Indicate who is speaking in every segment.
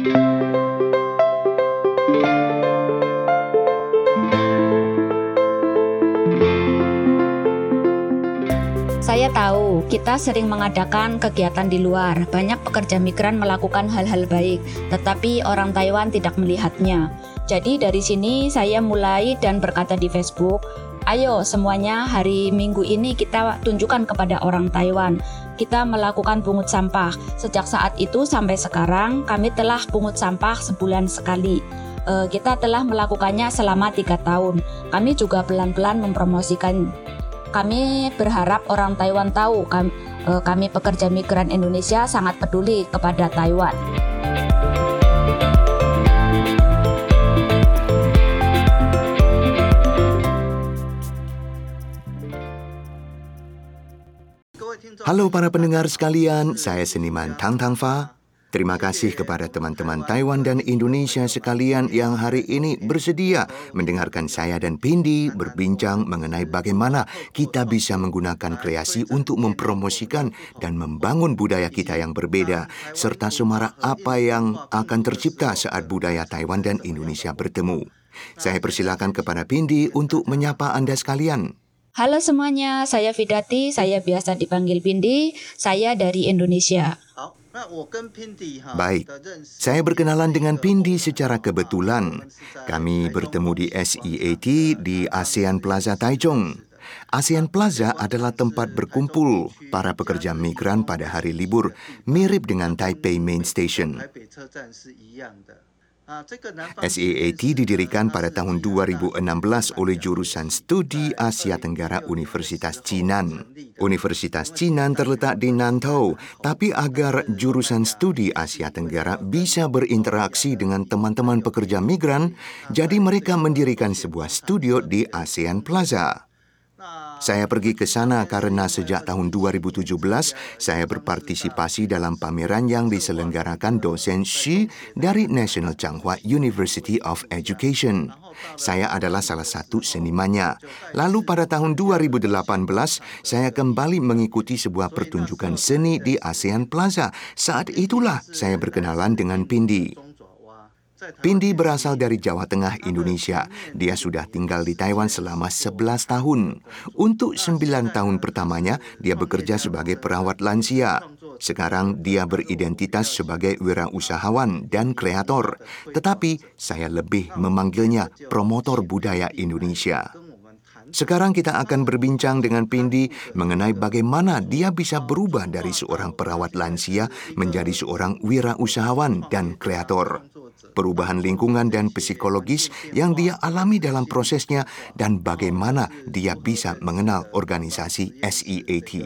Speaker 1: Saya tahu kita sering mengadakan kegiatan di luar. Banyak pekerja migran melakukan hal-hal baik, tetapi orang Taiwan tidak melihatnya. Jadi dari sini saya mulai dan berkata di Facebook, Ayo semuanya hari Minggu ini kita tunjukkan kepada orang Taiwan. Kita melakukan pungut sampah. Sejak saat itu sampai sekarang kami telah pungut sampah sebulan sekali. E, kita telah melakukannya selama tiga tahun. Kami juga pelan-pelan mempromosikan. Kami berharap orang Taiwan tahu kami, e, kami pekerja migran Indonesia sangat peduli kepada Taiwan.
Speaker 2: Halo para pendengar sekalian, saya seniman Tang Tang Fa. Terima kasih kepada teman-teman Taiwan dan Indonesia sekalian yang hari ini bersedia mendengarkan saya dan Pindi berbincang mengenai bagaimana kita bisa menggunakan kreasi untuk mempromosikan dan membangun budaya kita yang berbeda serta semarak apa yang akan tercipta saat budaya Taiwan dan Indonesia bertemu. Saya persilakan kepada Pindi untuk menyapa Anda sekalian.
Speaker 1: Halo semuanya, saya Vidati, saya biasa dipanggil Pindi, saya dari Indonesia.
Speaker 2: Baik, saya berkenalan dengan Pindi secara kebetulan. Kami bertemu di SEAT di ASEAN Plaza Taichung. ASEAN Plaza adalah tempat berkumpul para pekerja migran pada hari libur, mirip dengan Taipei Main Station. SEAT didirikan pada tahun 2016 oleh jurusan Studi Asia Tenggara Universitas Jinan. Universitas Jinan terletak di Nantau, tapi agar jurusan Studi Asia Tenggara bisa berinteraksi dengan teman-teman pekerja migran, jadi mereka mendirikan sebuah studio di ASEAN Plaza. Saya pergi ke sana karena sejak tahun 2017 saya berpartisipasi dalam pameran yang diselenggarakan dosen Shi dari National Changhua University of Education. Saya adalah salah satu senimannya. Lalu pada tahun 2018 saya kembali mengikuti sebuah pertunjukan seni di ASEAN Plaza. Saat itulah saya berkenalan dengan Pindi. Pindi berasal dari Jawa Tengah, Indonesia. Dia sudah tinggal di Taiwan selama 11 tahun. Untuk 9 tahun pertamanya, dia bekerja sebagai perawat lansia. Sekarang dia beridentitas sebagai wirausahawan dan kreator. Tetapi saya lebih memanggilnya promotor budaya Indonesia. Sekarang kita akan berbincang dengan Pindi mengenai bagaimana dia bisa berubah dari seorang perawat lansia menjadi seorang wirausahawan dan kreator perubahan lingkungan dan psikologis yang dia alami dalam prosesnya dan bagaimana dia bisa mengenal organisasi SEAT.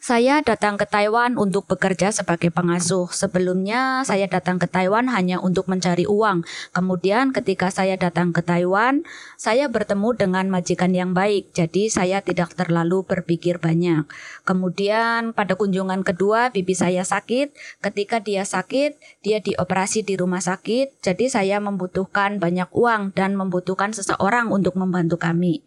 Speaker 1: Saya datang ke Taiwan untuk bekerja sebagai pengasuh. Sebelumnya saya datang ke Taiwan hanya untuk mencari uang. Kemudian ketika saya datang ke Taiwan, saya bertemu dengan majikan yang baik. Jadi saya tidak terlalu berpikir banyak. Kemudian pada kunjungan kedua bibi saya sakit. Ketika dia sakit, dia dioperasi di rumah sakit. Jadi saya membutuhkan banyak uang dan membutuhkan seseorang untuk membantu kami.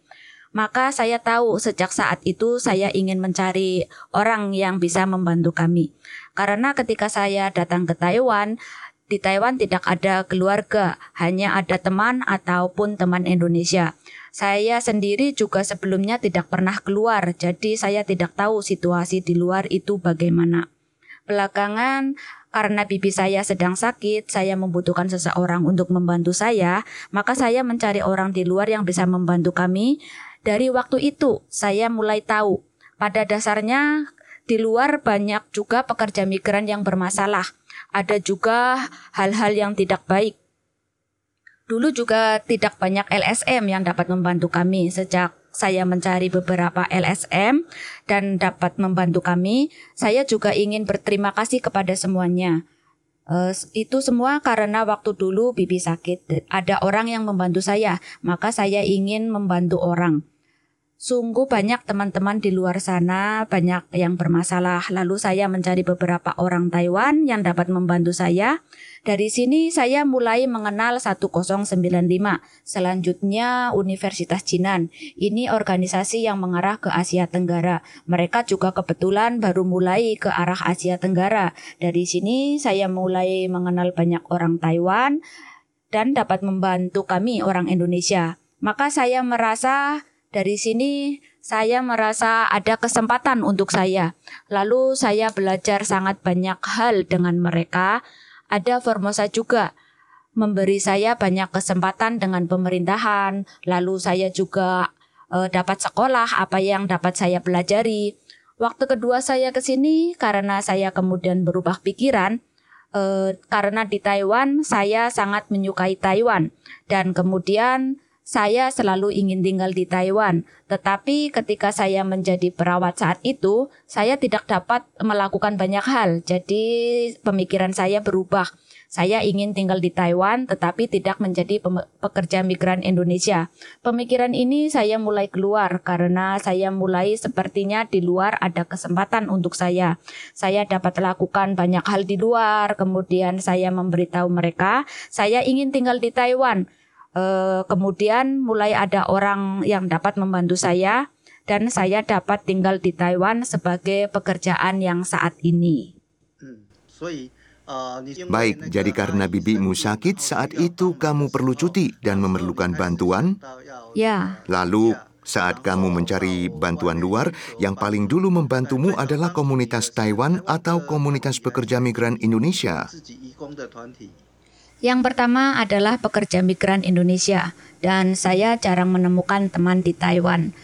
Speaker 1: Maka saya tahu sejak saat itu saya ingin mencari orang yang bisa membantu kami. Karena ketika saya datang ke Taiwan, di Taiwan tidak ada keluarga, hanya ada teman ataupun teman Indonesia. Saya sendiri juga sebelumnya tidak pernah keluar, jadi saya tidak tahu situasi di luar itu bagaimana. Belakangan, karena bibi saya sedang sakit, saya membutuhkan seseorang untuk membantu saya, maka saya mencari orang di luar yang bisa membantu kami dari waktu itu, saya mulai tahu pada dasarnya di luar banyak juga pekerja migran yang bermasalah. Ada juga hal-hal yang tidak baik. Dulu juga tidak banyak LSM yang dapat membantu kami sejak saya mencari beberapa LSM dan dapat membantu kami. Saya juga ingin berterima kasih kepada semuanya. Uh, itu semua karena waktu dulu bibi sakit, ada orang yang membantu saya, maka saya ingin membantu orang. Sungguh banyak teman-teman di luar sana, banyak yang bermasalah. Lalu saya mencari beberapa orang Taiwan yang dapat membantu saya. Dari sini saya mulai mengenal 1095. Selanjutnya Universitas Jinan. Ini organisasi yang mengarah ke Asia Tenggara. Mereka juga kebetulan baru mulai ke arah Asia Tenggara. Dari sini saya mulai mengenal banyak orang Taiwan dan dapat membantu kami orang Indonesia. Maka saya merasa dari sini saya merasa ada kesempatan untuk saya. Lalu saya belajar sangat banyak hal dengan mereka. Ada Formosa juga memberi saya banyak kesempatan dengan pemerintahan. Lalu saya juga e, dapat sekolah apa yang dapat saya pelajari. Waktu kedua saya ke sini karena saya kemudian berubah pikiran e, karena di Taiwan saya sangat menyukai Taiwan dan kemudian saya selalu ingin tinggal di Taiwan, tetapi ketika saya menjadi perawat saat itu, saya tidak dapat melakukan banyak hal. Jadi pemikiran saya berubah. Saya ingin tinggal di Taiwan tetapi tidak menjadi pekerja migran Indonesia. Pemikiran ini saya mulai keluar karena saya mulai sepertinya di luar ada kesempatan untuk saya. Saya dapat lakukan banyak hal di luar, kemudian saya memberitahu mereka saya ingin tinggal di Taiwan Uh, kemudian mulai ada orang yang dapat membantu saya dan saya dapat tinggal di Taiwan sebagai pekerjaan yang saat ini.
Speaker 2: Baik, jadi karena bibimu sakit saat itu kamu perlu cuti dan memerlukan bantuan?
Speaker 1: Ya.
Speaker 2: Lalu saat kamu mencari bantuan luar, yang paling dulu membantumu adalah komunitas Taiwan atau komunitas pekerja migran Indonesia.
Speaker 1: Yang pertama adalah pekerja migran Indonesia, dan saya jarang menemukan teman di Taiwan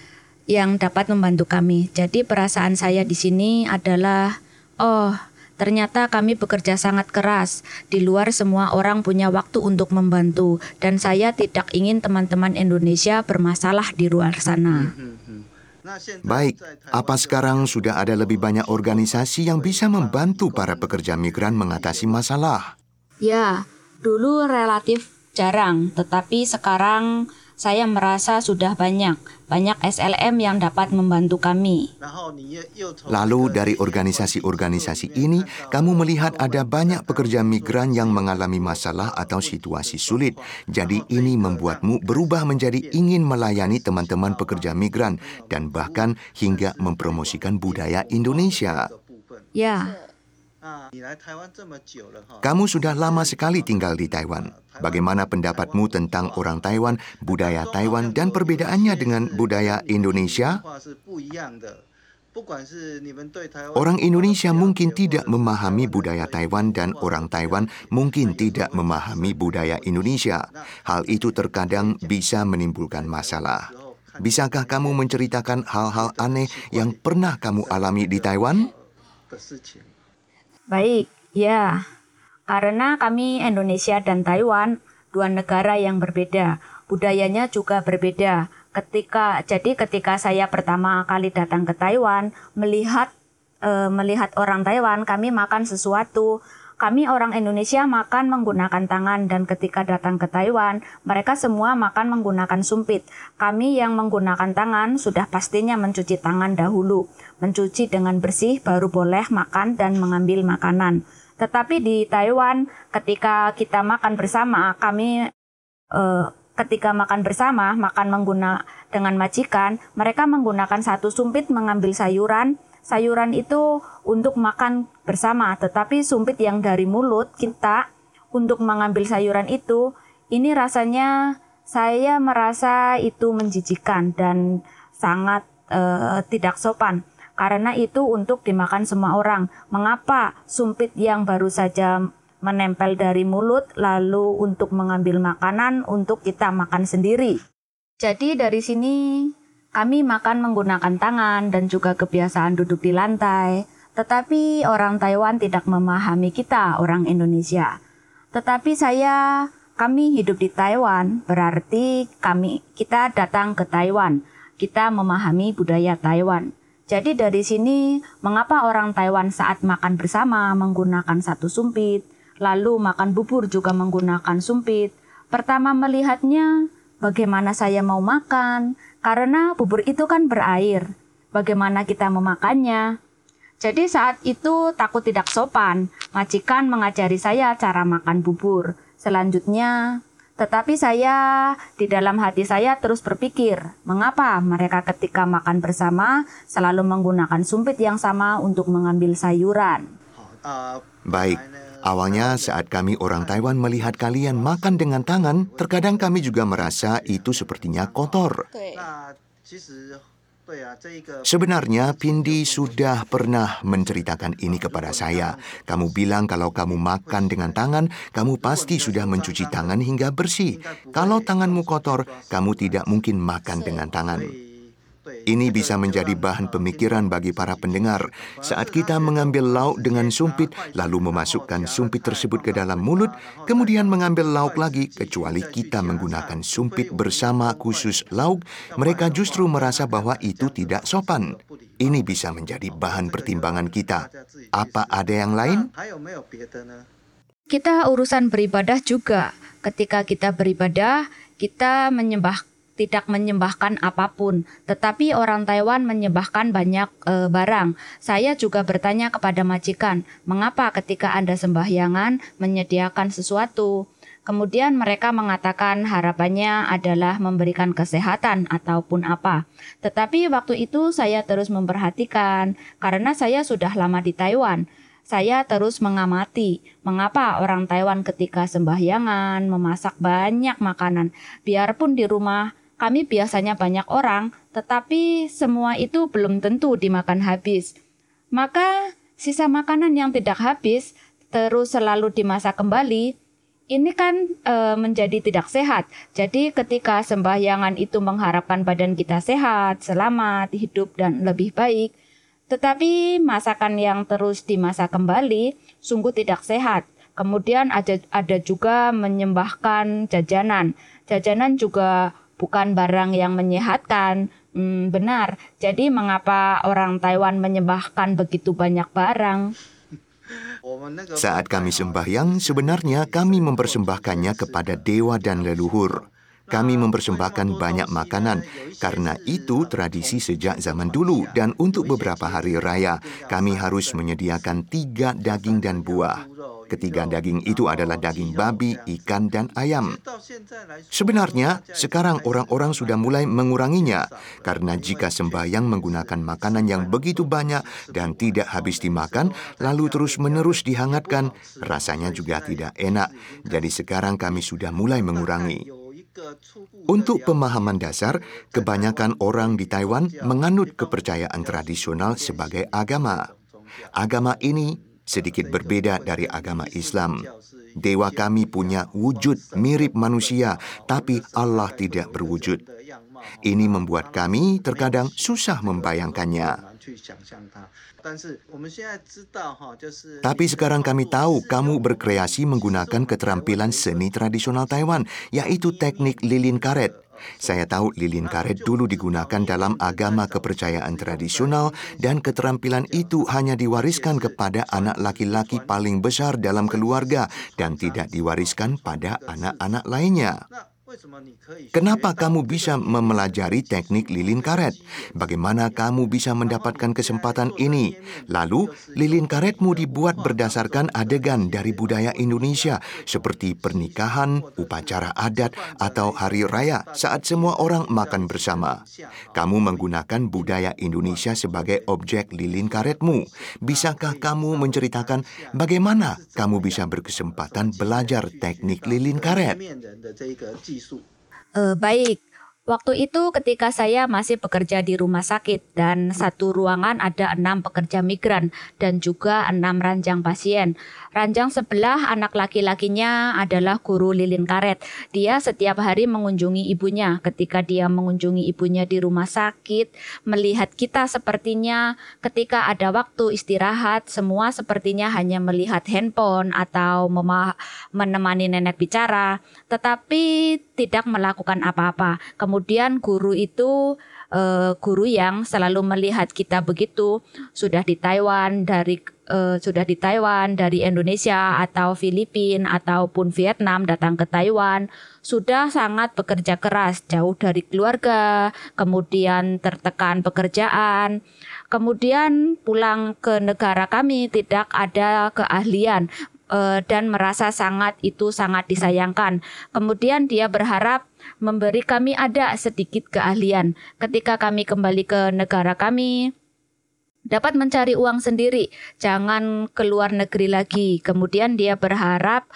Speaker 1: yang dapat membantu kami. Jadi perasaan saya di sini adalah, oh, ternyata kami bekerja sangat keras. Di luar semua orang punya waktu untuk membantu, dan saya tidak ingin teman-teman Indonesia bermasalah di luar sana.
Speaker 2: Baik, apa sekarang sudah ada lebih banyak organisasi yang bisa membantu para pekerja migran mengatasi masalah?
Speaker 1: Ya, Dulu relatif jarang, tetapi sekarang saya merasa sudah banyak, banyak SLM yang dapat membantu kami.
Speaker 2: Lalu dari organisasi-organisasi ini, kamu melihat ada banyak pekerja migran yang mengalami masalah atau situasi sulit. Jadi ini membuatmu berubah menjadi ingin melayani teman-teman pekerja migran dan bahkan hingga mempromosikan budaya Indonesia.
Speaker 1: Ya,
Speaker 2: kamu sudah lama sekali tinggal di Taiwan. Bagaimana pendapatmu tentang orang Taiwan, budaya Taiwan, dan perbedaannya dengan budaya Indonesia? Orang Indonesia mungkin tidak memahami budaya Taiwan dan orang Taiwan mungkin tidak memahami budaya Indonesia. Hal itu terkadang bisa menimbulkan masalah. Bisakah kamu menceritakan hal-hal aneh yang pernah kamu alami di Taiwan?
Speaker 1: Baik, ya. Karena kami Indonesia dan Taiwan dua negara yang berbeda, budayanya juga berbeda. Ketika jadi ketika saya pertama kali datang ke Taiwan, melihat e, melihat orang Taiwan, kami makan sesuatu kami orang Indonesia makan menggunakan tangan dan ketika datang ke Taiwan, mereka semua makan menggunakan sumpit. Kami yang menggunakan tangan sudah pastinya mencuci tangan dahulu. Mencuci dengan bersih baru boleh makan dan mengambil makanan. Tetapi di Taiwan ketika kita makan bersama, kami eh, ketika makan bersama, makan mengguna dengan majikan, mereka menggunakan satu sumpit mengambil sayuran, sayuran itu untuk makan bersama, tetapi sumpit yang dari mulut kita untuk mengambil sayuran itu, ini rasanya saya merasa itu menjijikan dan sangat uh, tidak sopan. Karena itu untuk dimakan semua orang. Mengapa sumpit yang baru saja menempel dari mulut lalu untuk mengambil makanan untuk kita makan sendiri? Jadi dari sini kami makan menggunakan tangan dan juga kebiasaan duduk di lantai. Tetapi orang Taiwan tidak memahami kita, orang Indonesia. Tetapi saya, kami hidup di Taiwan, berarti kami kita datang ke Taiwan. Kita memahami budaya Taiwan. Jadi dari sini, mengapa orang Taiwan saat makan bersama menggunakan satu sumpit, lalu makan bubur juga menggunakan sumpit. Pertama melihatnya, bagaimana saya mau makan, Karena bubur itu kan berair. Bagaimana kita memakannya? Jadi saat itu takut tidak sopan. Majikan mengajari saya cara makan bubur. Selanjutnya, tetapi saya di dalam hati saya terus berpikir, mengapa mereka ketika makan bersama selalu menggunakan sumpit yang sama untuk mengambil sayuran?
Speaker 2: Baik, awalnya saat kami orang Taiwan melihat kalian makan dengan tangan, terkadang kami juga merasa itu sepertinya kotor. Sebenarnya Pindi sudah pernah menceritakan ini kepada saya. Kamu bilang kalau kamu makan dengan tangan, kamu pasti sudah mencuci tangan hingga bersih. Kalau tanganmu kotor, kamu tidak mungkin makan dengan tangan. Ini bisa menjadi bahan pemikiran bagi para pendengar saat kita mengambil lauk dengan sumpit, lalu memasukkan sumpit tersebut ke dalam mulut, kemudian mengambil lauk lagi, kecuali kita menggunakan sumpit bersama khusus lauk, mereka justru merasa bahwa itu tidak sopan. Ini bisa menjadi bahan pertimbangan kita. Apa ada yang lain?
Speaker 1: Kita urusan beribadah juga. Ketika kita beribadah, kita menyembah tidak menyembahkan apa pun, tetapi orang Taiwan menyembahkan banyak e, barang. Saya juga bertanya kepada majikan, mengapa ketika Anda sembahyangan menyediakan sesuatu? Kemudian mereka mengatakan harapannya adalah memberikan kesehatan ataupun apa. Tetapi waktu itu saya terus memperhatikan karena saya sudah lama di Taiwan. Saya terus mengamati mengapa orang Taiwan ketika sembahyangan memasak banyak makanan. Biarpun di rumah kami biasanya banyak orang, tetapi semua itu belum tentu dimakan habis. Maka sisa makanan yang tidak habis terus selalu dimasak kembali, ini kan e, menjadi tidak sehat. Jadi ketika sembahyangan itu mengharapkan badan kita sehat, selamat, hidup dan lebih baik, tetapi masakan yang terus dimasak kembali sungguh tidak sehat. Kemudian ada ada juga menyembahkan jajanan. Jajanan juga bukan barang yang menyehatkan. Hmm, benar. Jadi mengapa orang Taiwan menyembahkan begitu banyak barang?
Speaker 2: Saat kami sembahyang, sebenarnya kami mempersembahkannya kepada dewa dan leluhur. Kami mempersembahkan banyak makanan karena itu tradisi sejak zaman dulu dan untuk beberapa hari raya kami harus menyediakan tiga daging dan buah. Ketiga daging itu adalah daging babi, ikan, dan ayam. Sebenarnya, sekarang orang-orang sudah mulai menguranginya karena jika sembahyang menggunakan makanan yang begitu banyak dan tidak habis dimakan, lalu terus-menerus dihangatkan, rasanya juga tidak enak. Jadi sekarang kami sudah mulai mengurangi. Untuk pemahaman dasar, kebanyakan orang di Taiwan menganut kepercayaan tradisional sebagai agama. Agama ini sedikit berbeda dari agama Islam. Dewa kami punya wujud mirip manusia, tapi Allah tidak berwujud. Ini membuat kami terkadang susah membayangkannya. Tapi sekarang kami tahu kamu berkreasi menggunakan keterampilan seni tradisional Taiwan, yaitu teknik lilin karet. Saya tahu lilin karet dulu digunakan dalam agama kepercayaan tradisional dan keterampilan itu hanya diwariskan kepada anak laki-laki paling besar dalam keluarga dan tidak diwariskan pada anak-anak lainnya. Kenapa kamu bisa memelajari teknik lilin karet? Bagaimana kamu bisa mendapatkan kesempatan ini? Lalu, lilin karetmu dibuat berdasarkan adegan dari budaya Indonesia, seperti pernikahan, upacara adat, atau hari raya saat semua orang makan bersama. Kamu menggunakan budaya Indonesia sebagai objek lilin karetmu. Bisakah kamu menceritakan bagaimana kamu bisa berkesempatan belajar teknik lilin karet?
Speaker 1: Uh, baik, Waktu itu ketika saya masih bekerja di rumah sakit dan satu ruangan ada enam pekerja migran dan juga enam ranjang pasien. Ranjang sebelah anak laki-lakinya adalah guru lilin karet. Dia setiap hari mengunjungi ibunya. Ketika dia mengunjungi ibunya di rumah sakit, melihat kita sepertinya ketika ada waktu istirahat, semua sepertinya hanya melihat handphone atau menemani nenek bicara, tetapi tidak melakukan apa-apa. Kemudian guru itu uh, guru yang selalu melihat kita begitu sudah di Taiwan dari uh, sudah di Taiwan dari Indonesia atau Filipina ataupun Vietnam datang ke Taiwan sudah sangat bekerja keras jauh dari keluarga kemudian tertekan pekerjaan. Kemudian pulang ke negara kami tidak ada keahlian uh, dan merasa sangat itu sangat disayangkan. Kemudian dia berharap memberi kami ada sedikit keahlian ketika kami kembali ke negara kami dapat mencari uang sendiri, jangan keluar negeri lagi. Kemudian dia berharap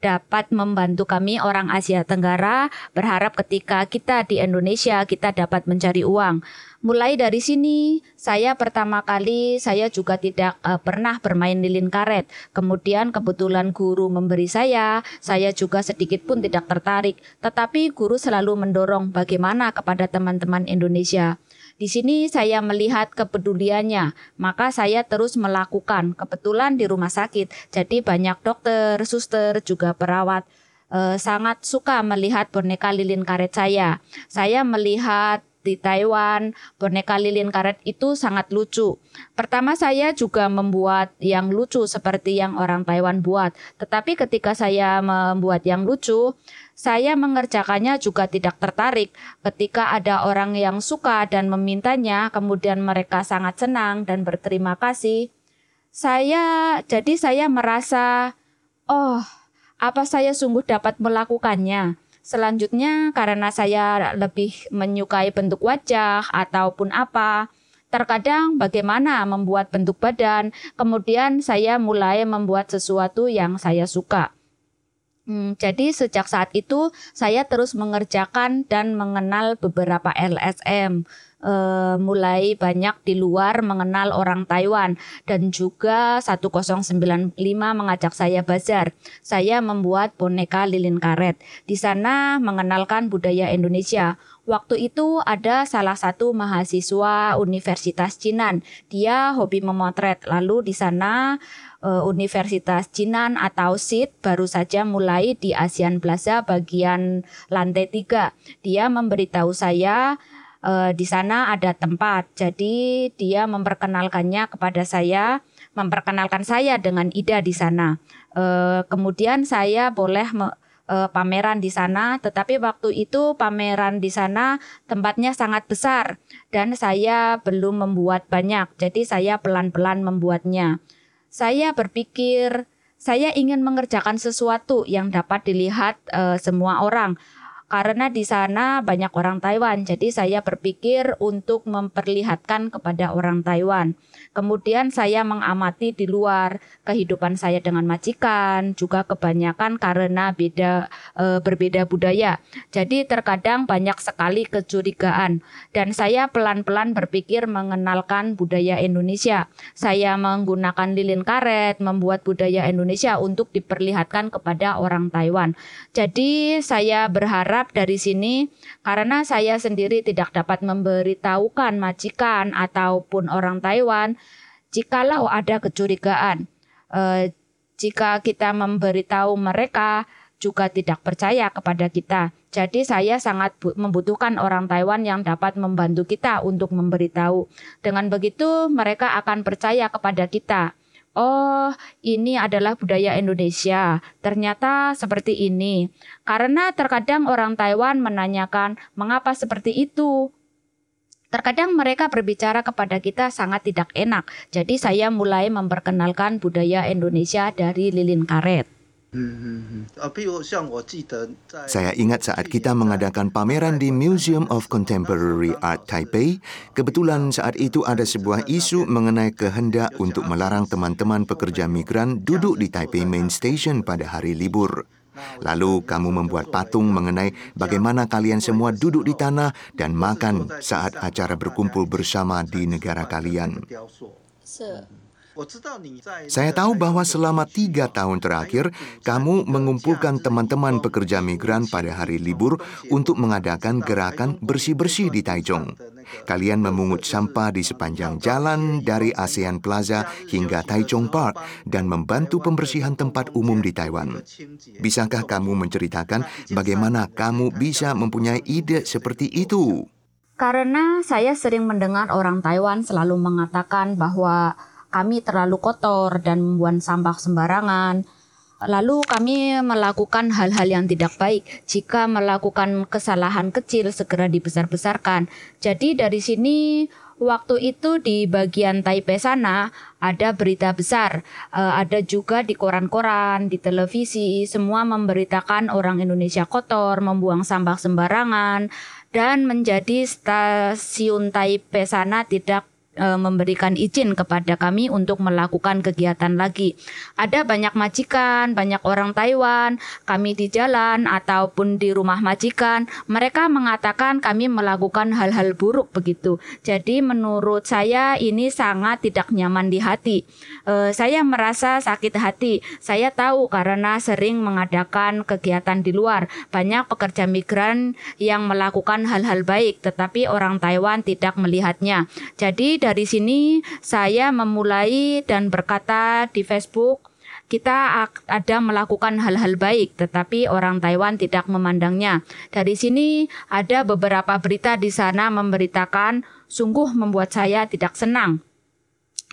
Speaker 1: dapat membantu kami orang Asia Tenggara berharap ketika kita di Indonesia kita dapat mencari uang. Mulai dari sini saya pertama kali saya juga tidak uh, pernah bermain lilin karet. Kemudian kebetulan guru memberi saya, saya juga sedikit pun tidak tertarik. Tetapi guru selalu mendorong bagaimana kepada teman-teman Indonesia. Di sini saya melihat kepeduliannya, maka saya terus melakukan. Kebetulan di rumah sakit, jadi banyak dokter, suster, juga perawat eh, sangat suka melihat boneka lilin karet saya. Saya melihat di Taiwan, boneka lilin karet itu sangat lucu. Pertama saya juga membuat yang lucu seperti yang orang Taiwan buat. Tetapi ketika saya membuat yang lucu, saya mengerjakannya juga tidak tertarik. Ketika ada orang yang suka dan memintanya, kemudian mereka sangat senang dan berterima kasih. Saya jadi saya merasa, oh, apa saya sungguh dapat melakukannya? Selanjutnya karena saya lebih menyukai bentuk wajah ataupun apa, terkadang bagaimana membuat bentuk badan, kemudian saya mulai membuat sesuatu yang saya suka. Hmm, jadi sejak saat itu saya terus mengerjakan dan mengenal beberapa LSM uh, mulai banyak di luar mengenal orang Taiwan dan juga 1095 mengajak saya bazar. Saya membuat boneka lilin karet. Di sana mengenalkan budaya Indonesia. Waktu itu ada salah satu mahasiswa Universitas Cinan. Dia hobi memotret. Lalu di sana uh, Universitas Cinan atau SIT baru saja mulai di ASEAN Plaza bagian lantai tiga. Dia memberitahu saya uh, di sana ada tempat. Jadi dia memperkenalkannya kepada saya, memperkenalkan saya dengan Ida di sana. Uh, kemudian saya boleh me, uh, pameran di sana, tetapi waktu itu pameran di sana tempatnya sangat besar dan saya belum membuat banyak. Jadi saya pelan-pelan membuatnya. Saya berpikir saya ingin mengerjakan sesuatu yang dapat dilihat uh, semua orang karena di sana banyak orang Taiwan. Jadi saya berpikir untuk memperlihatkan kepada orang Taiwan. Kemudian saya mengamati di luar kehidupan saya dengan majikan, juga kebanyakan karena beda e, berbeda budaya. Jadi terkadang banyak sekali kecurigaan dan saya pelan-pelan berpikir mengenalkan budaya Indonesia. Saya menggunakan lilin karet, membuat budaya Indonesia untuk diperlihatkan kepada orang Taiwan. Jadi saya berharap harap dari sini karena saya sendiri tidak dapat memberitahukan majikan ataupun orang Taiwan jikalau ada kecurigaan. Eh, jika kita memberitahu mereka juga tidak percaya kepada kita. Jadi saya sangat membutuhkan orang Taiwan yang dapat membantu kita untuk memberitahu. Dengan begitu mereka akan percaya kepada kita oh ini adalah budaya Indonesia. Ternyata seperti ini. Karena terkadang orang Taiwan menanyakan mengapa seperti itu. Terkadang mereka berbicara kepada kita sangat tidak enak. Jadi saya mulai memperkenalkan budaya Indonesia dari lilin karet.
Speaker 2: Saya ingat saat kita mengadakan pameran di Museum of Contemporary Art Taipei, kebetulan saat itu ada sebuah isu mengenai kehendak untuk melarang teman-teman pekerja migran duduk di Taipei Main Station pada hari libur. Lalu kamu membuat patung mengenai bagaimana kalian semua duduk di tanah dan makan saat acara berkumpul bersama di negara kalian. Saya tahu bahwa selama tiga tahun terakhir, kamu mengumpulkan teman-teman pekerja migran pada hari libur untuk mengadakan gerakan bersih-bersih di Taichung. Kalian memungut sampah di sepanjang jalan dari ASEAN Plaza hingga Taichung Park dan membantu pembersihan tempat umum di Taiwan. Bisakah kamu menceritakan bagaimana kamu bisa mempunyai ide seperti itu?
Speaker 1: Karena saya sering mendengar orang Taiwan selalu mengatakan bahwa kami terlalu kotor dan membuang sampah sembarangan. Lalu kami melakukan hal-hal yang tidak baik. Jika melakukan kesalahan kecil segera dibesar-besarkan. Jadi dari sini waktu itu di bagian Taipei sana ada berita besar, uh, ada juga di koran-koran, di televisi, semua memberitakan orang Indonesia kotor, membuang sampah sembarangan, dan menjadi stasiun Taipei sana tidak e, memberikan izin kepada kami untuk melakukan kegiatan lagi. Ada banyak majikan, banyak orang Taiwan, kami di jalan ataupun di rumah majikan, mereka mengatakan kami melakukan hal-hal buruk begitu. Jadi menurut saya ini sangat tidak nyaman di hati. E, saya merasa sakit hati. Saya tahu karena sering mengadakan kegiatan di luar. Banyak pekerja migran yang melakukan hal-hal baik, tetapi orang Taiwan tidak melihatnya. Jadi dari sini saya memulai dan berkata di Facebook kita ada melakukan hal-hal baik, tetapi orang Taiwan tidak memandangnya. Dari sini ada beberapa berita di sana memberitakan sungguh membuat saya tidak senang.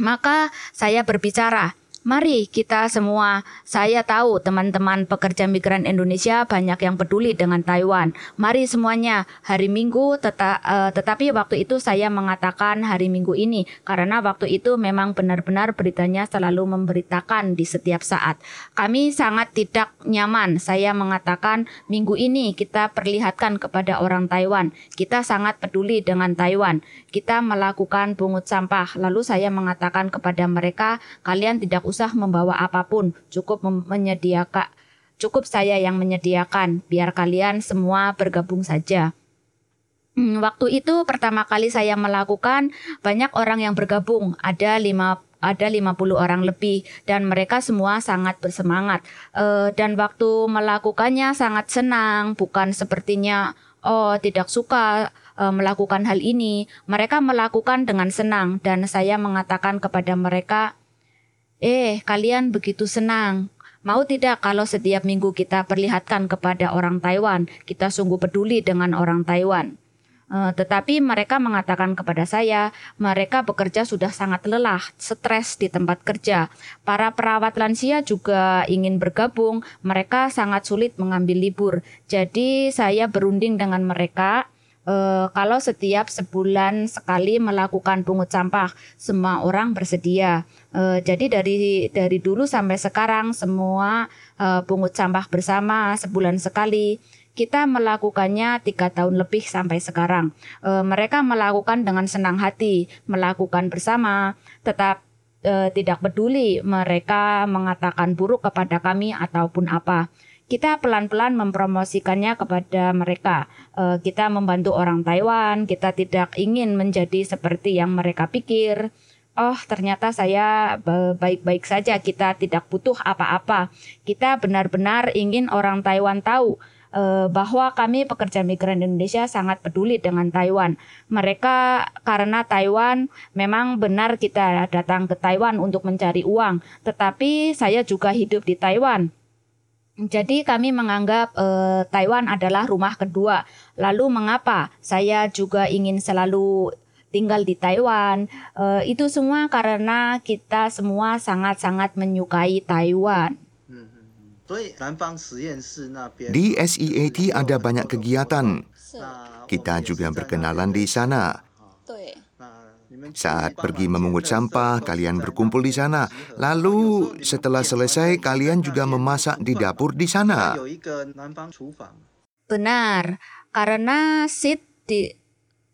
Speaker 1: Maka saya berbicara, Mari kita semua, saya tahu teman-teman pekerja migran Indonesia banyak yang peduli dengan Taiwan. Mari semuanya, hari Minggu teta, uh, tetapi waktu itu saya mengatakan hari Minggu ini karena waktu itu memang benar-benar beritanya selalu memberitakan di setiap saat. Kami sangat tidak nyaman. Saya mengatakan minggu ini kita perlihatkan kepada orang Taiwan. Kita sangat peduli dengan Taiwan. Kita melakukan pungut sampah. Lalu saya mengatakan kepada mereka, kalian tidak usah usah membawa apa pun, cukup menyediakan cukup saya yang menyediakan, biar kalian semua bergabung saja. Hmm, waktu itu pertama kali saya melakukan banyak orang yang bergabung, ada lima ada 50 orang lebih dan mereka semua sangat bersemangat. E, dan waktu melakukannya sangat senang, bukan sepertinya oh tidak suka e, melakukan hal ini. Mereka melakukan dengan senang dan saya mengatakan kepada mereka Eh, kalian begitu senang. Mau tidak kalau setiap minggu kita perlihatkan kepada orang Taiwan, kita sungguh peduli dengan orang Taiwan. Uh, tetapi mereka mengatakan kepada saya, mereka bekerja sudah sangat lelah, stres di tempat kerja. Para perawat lansia juga ingin bergabung, mereka sangat sulit mengambil libur. Jadi saya berunding dengan mereka Uh, kalau setiap sebulan sekali melakukan pungut sampah, semua orang bersedia. Uh, jadi dari dari dulu sampai sekarang semua uh, pungut sampah bersama sebulan sekali. Kita melakukannya tiga tahun lebih sampai sekarang. Uh, mereka melakukan dengan senang hati, melakukan bersama, tetap tidak peduli mereka mengatakan buruk kepada kami ataupun apa kita pelan-pelan mempromosikannya kepada mereka. Kita membantu orang Taiwan, kita tidak ingin menjadi seperti yang mereka pikir. Oh, ternyata saya baik-baik saja, kita tidak butuh apa-apa. Kita benar-benar ingin orang Taiwan tahu uh, bahwa kami pekerja migran Indonesia sangat peduli dengan Taiwan. Mereka karena Taiwan memang benar kita datang ke Taiwan untuk mencari uang, tetapi saya juga hidup di Taiwan. Jadi kami menganggap uh, Taiwan adalah rumah kedua. Lalu mengapa saya juga ingin selalu tinggal di Taiwan? Uh, itu semua karena kita semua sangat-sangat menyukai Taiwan.
Speaker 2: Di SEAT ada banyak kegiatan. Kita juga berkenalan di sana. Saat pergi memungut sampah, kalian berkumpul di sana. Lalu setelah selesai, kalian juga memasak di dapur di sana.
Speaker 1: Benar, karena sit di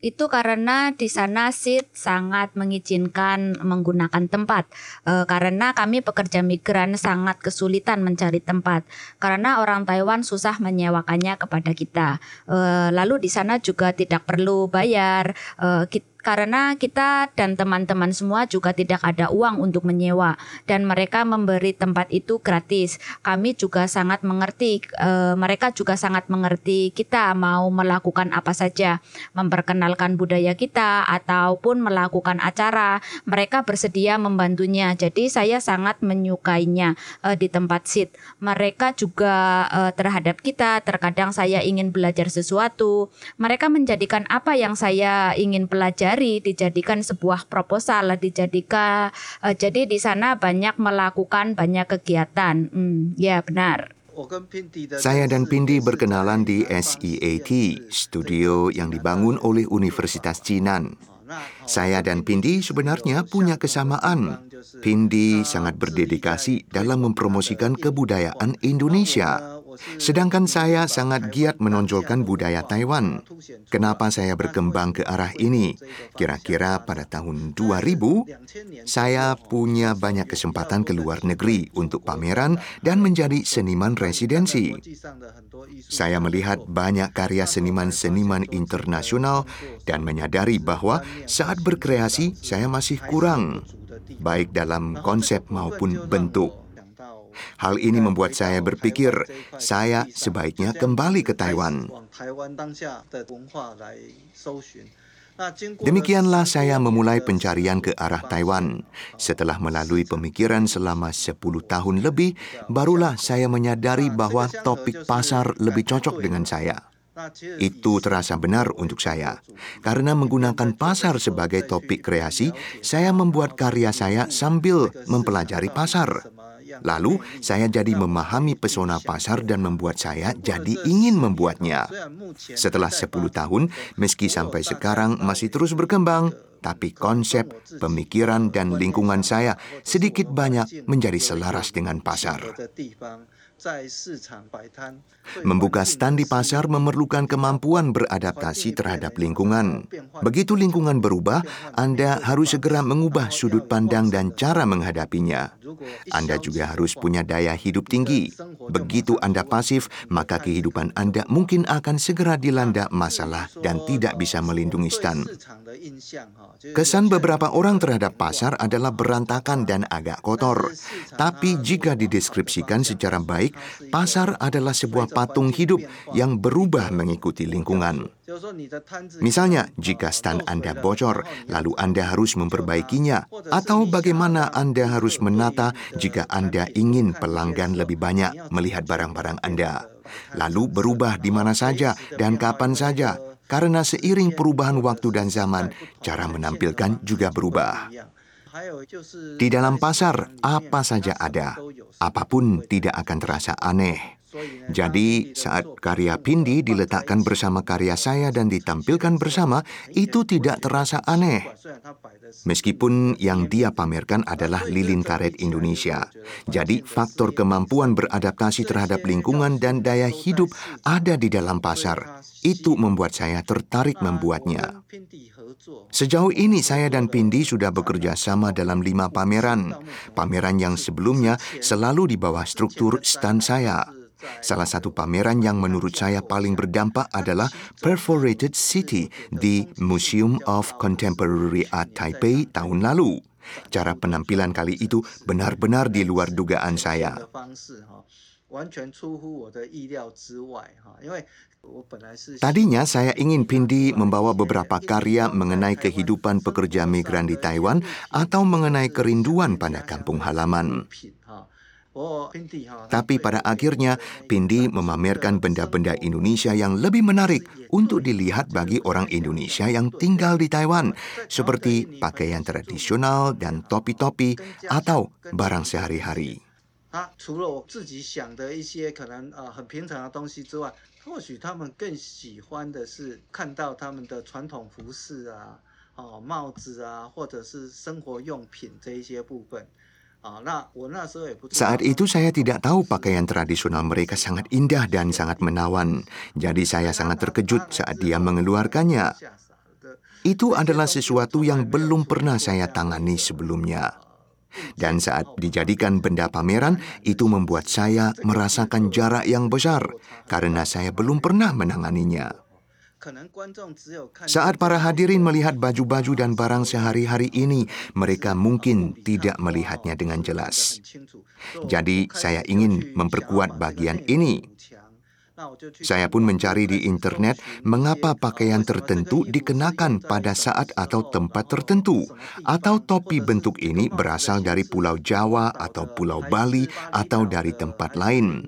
Speaker 1: itu karena di sana SIT sangat mengizinkan menggunakan tempat. E, karena kami pekerja migran sangat kesulitan mencari tempat. Karena orang Taiwan susah menyewakannya kepada kita. E, lalu di sana juga tidak perlu bayar. E, karena kita dan teman-teman semua juga tidak ada uang untuk menyewa dan mereka memberi tempat itu gratis. Kami juga sangat mengerti, e, mereka juga sangat mengerti kita mau melakukan apa saja, memperkenalkan budaya kita ataupun melakukan acara. Mereka bersedia membantunya. Jadi saya sangat menyukainya e, di tempat sit. Mereka juga e, terhadap kita terkadang saya ingin belajar sesuatu. Mereka menjadikan apa yang saya ingin pelajari dijadikan sebuah proposal, dijadikan uh, jadi di sana banyak melakukan banyak kegiatan. Hmm, ya benar.
Speaker 2: Saya dan Pindi berkenalan di SEAT, studio yang dibangun oleh Universitas Jinan. Saya dan Pindi sebenarnya punya kesamaan. Pindi sangat berdedikasi dalam mempromosikan kebudayaan Indonesia. Sedangkan saya sangat giat menonjolkan budaya Taiwan. Kenapa saya berkembang ke arah ini? Kira-kira pada tahun 2000, saya punya banyak kesempatan ke luar negeri untuk pameran dan menjadi seniman residensi. Saya melihat banyak karya seniman-seniman internasional dan menyadari bahwa saat berkreasi saya masih kurang, baik dalam konsep maupun bentuk. Hal ini membuat saya berpikir saya sebaiknya kembali ke Taiwan. Demikianlah saya memulai pencarian ke arah Taiwan. Setelah melalui pemikiran selama 10 tahun lebih, barulah saya menyadari bahwa topik pasar lebih cocok dengan saya. Itu terasa benar untuk saya. Karena menggunakan pasar sebagai topik kreasi, saya membuat karya saya sambil mempelajari pasar. Lalu saya jadi memahami pesona pasar dan membuat saya jadi ingin membuatnya. Setelah 10 tahun, meski sampai sekarang masih terus berkembang, tapi konsep, pemikiran, dan lingkungan saya sedikit banyak menjadi selaras dengan pasar. Membuka stand di pasar memerlukan kemampuan beradaptasi terhadap lingkungan. Begitu lingkungan berubah, Anda harus segera mengubah sudut pandang dan cara menghadapinya. Anda juga harus punya daya hidup tinggi. Begitu Anda pasif, maka kehidupan Anda mungkin akan segera dilanda masalah dan tidak bisa melindungi stand. Kesan beberapa orang terhadap pasar adalah berantakan dan agak kotor. Tapi jika dideskripsikan secara baik, pasar adalah sebuah patung hidup yang berubah mengikuti lingkungan. Misalnya, jika stand Anda bocor, lalu Anda harus memperbaikinya, atau bagaimana Anda harus menata jika Anda ingin pelanggan lebih banyak melihat barang-barang Anda. Lalu berubah di mana saja dan kapan saja, karena seiring perubahan waktu dan zaman, cara menampilkan juga berubah. Di dalam pasar, apa saja ada. Apa pun tidak akan terasa aneh. Jadi, saat karya Pindi diletakkan bersama karya saya dan ditampilkan bersama, itu tidak terasa aneh. Meskipun yang dia pamerkan adalah lilin karet Indonesia. Jadi, faktor kemampuan beradaptasi terhadap lingkungan dan daya hidup ada di dalam pasar. Itu membuat saya tertarik membuatnya. Sejauh ini saya dan Pindi sudah bekerja sama dalam lima pameran. Pameran yang sebelumnya selalu di bawah struktur stand saya. Salah satu pameran yang menurut saya paling berdampak adalah Perforated City di Museum of Contemporary Art Taipei tahun lalu. Cara penampilan kali itu benar-benar di luar dugaan saya. Tadinya saya ingin Pindi membawa beberapa karya mengenai kehidupan pekerja migran di Taiwan atau mengenai kerinduan pada kampung halaman. Tapi pada akhirnya, Pindi memamerkan benda-benda Indonesia yang lebih menarik untuk dilihat bagi orang Indonesia yang tinggal di Taiwan, seperti pakaian tradisional dan topi-topi atau barang sehari-hari. Saat itu saya tidak tahu pakaian tradisional mereka sangat indah dan sangat menawan. Jadi saya sangat terkejut saat dia mengeluarkannya. Itu adalah sesuatu yang belum pernah saya tangani sebelumnya. Dan saat dijadikan benda pameran, itu membuat saya merasakan jarak yang besar karena saya belum pernah menanganinya. Saat para hadirin melihat baju-baju dan barang sehari-hari ini, mereka mungkin tidak melihatnya dengan jelas. Jadi, saya ingin memperkuat bagian ini. Saya pun mencari di internet mengapa pakaian tertentu dikenakan pada saat atau tempat tertentu, atau topi bentuk ini berasal dari Pulau Jawa atau Pulau Bali atau dari tempat lain,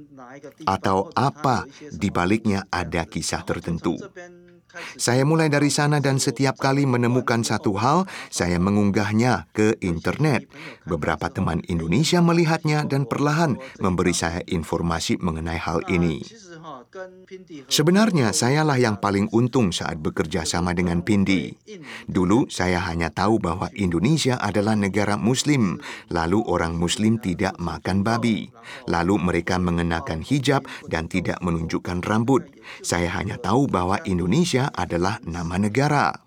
Speaker 2: atau apa di baliknya ada kisah tertentu. Saya mulai dari sana dan setiap kali menemukan satu hal, saya mengunggahnya ke internet. Beberapa teman Indonesia melihatnya dan perlahan memberi saya informasi mengenai hal ini. Sebenarnya sayalah yang paling untung saat bekerja sama dengan Pindi. Dulu saya hanya tahu bahwa Indonesia adalah negara muslim, lalu orang muslim tidak makan babi. Lalu mereka mengenakan hijab dan tidak menunjukkan rambut. Saya hanya tahu bahwa Indonesia adalah nama negara.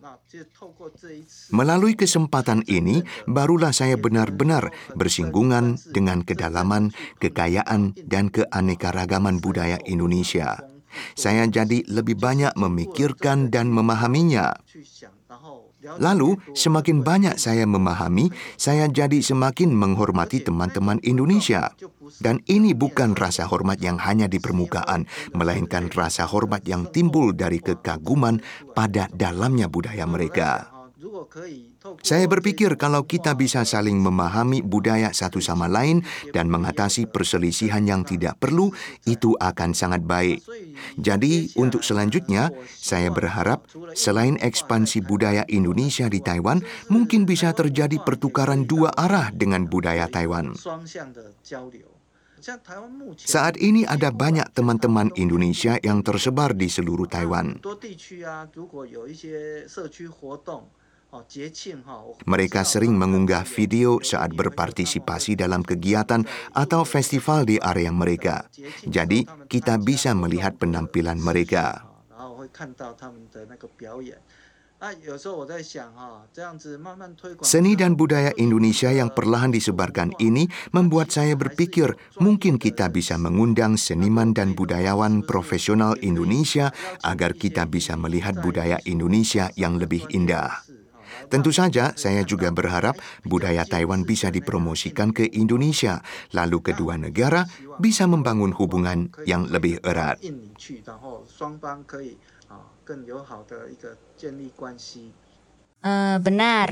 Speaker 2: Melalui kesempatan ini, barulah saya benar-benar bersinggungan dengan kedalaman, kekayaan, dan keanekaragaman budaya Indonesia. Saya jadi lebih banyak memikirkan dan memahaminya. Lalu, semakin banyak saya memahami, saya jadi semakin menghormati teman-teman Indonesia. Dan ini bukan rasa hormat yang hanya di permukaan, melainkan rasa hormat yang timbul dari kekaguman pada dalamnya budaya mereka. Saya berpikir kalau kita bisa saling memahami budaya satu sama lain dan mengatasi perselisihan yang tidak perlu, itu akan sangat baik. Jadi, untuk selanjutnya, saya berharap selain ekspansi budaya Indonesia di Taiwan, mungkin bisa terjadi pertukaran dua arah dengan budaya Taiwan. Saat ini ada banyak teman-teman Indonesia yang tersebar di seluruh Taiwan. Mereka sering mengunggah video saat berpartisipasi dalam kegiatan atau festival di area mereka. Jadi, kita bisa melihat penampilan mereka. Seni dan budaya Indonesia yang perlahan disebarkan ini membuat saya berpikir mungkin kita bisa mengundang seniman dan budayawan profesional Indonesia agar kita bisa melihat budaya Indonesia yang lebih indah. Tentu saja, saya juga berharap budaya Taiwan bisa dipromosikan ke Indonesia, lalu kedua negara bisa membangun hubungan yang lebih erat.
Speaker 1: Uh, benar.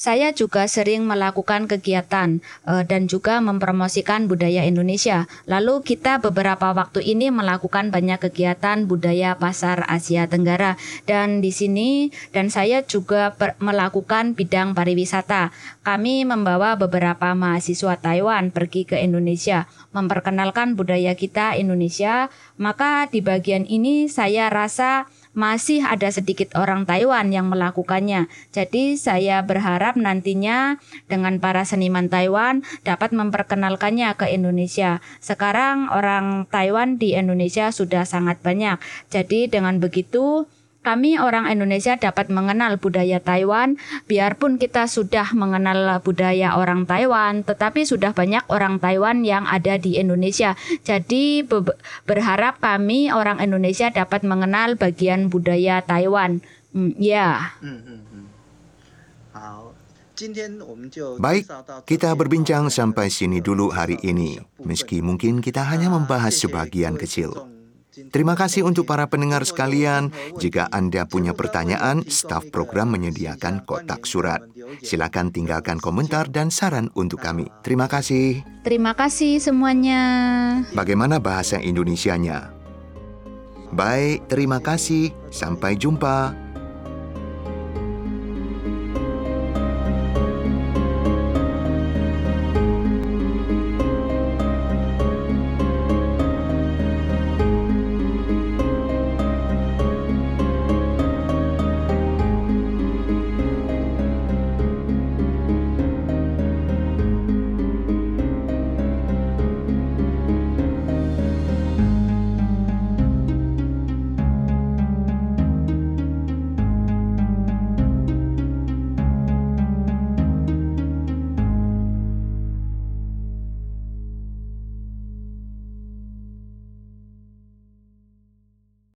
Speaker 1: Saya juga sering melakukan kegiatan uh, dan juga mempromosikan budaya Indonesia. Lalu kita beberapa waktu ini melakukan banyak kegiatan budaya pasar Asia Tenggara dan di sini dan saya juga melakukan bidang pariwisata. Kami membawa beberapa mahasiswa Taiwan pergi ke Indonesia memperkenalkan budaya kita Indonesia. Maka di bagian ini saya rasa masih ada sedikit orang Taiwan yang melakukannya. Jadi saya berharap nantinya dengan para seniman Taiwan dapat memperkenalkannya ke Indonesia. Sekarang orang Taiwan di Indonesia sudah sangat banyak. Jadi dengan begitu kami orang Indonesia dapat mengenal budaya Taiwan, biarpun kita sudah mengenal budaya orang Taiwan, tetapi sudah banyak orang Taiwan yang ada di Indonesia. Jadi berharap kami orang Indonesia dapat mengenal bagian budaya Taiwan. Hmm, ya.
Speaker 2: Baik, kita berbincang sampai sini dulu hari ini, meski mungkin kita hanya membahas sebagian kecil. Terima kasih untuk para pendengar sekalian. Jika Anda punya pertanyaan, staf program menyediakan kotak surat. Silakan tinggalkan komentar dan saran untuk kami. Terima kasih.
Speaker 1: Terima kasih semuanya.
Speaker 2: Bagaimana bahasa Indonesianya? Baik, terima kasih. Sampai jumpa.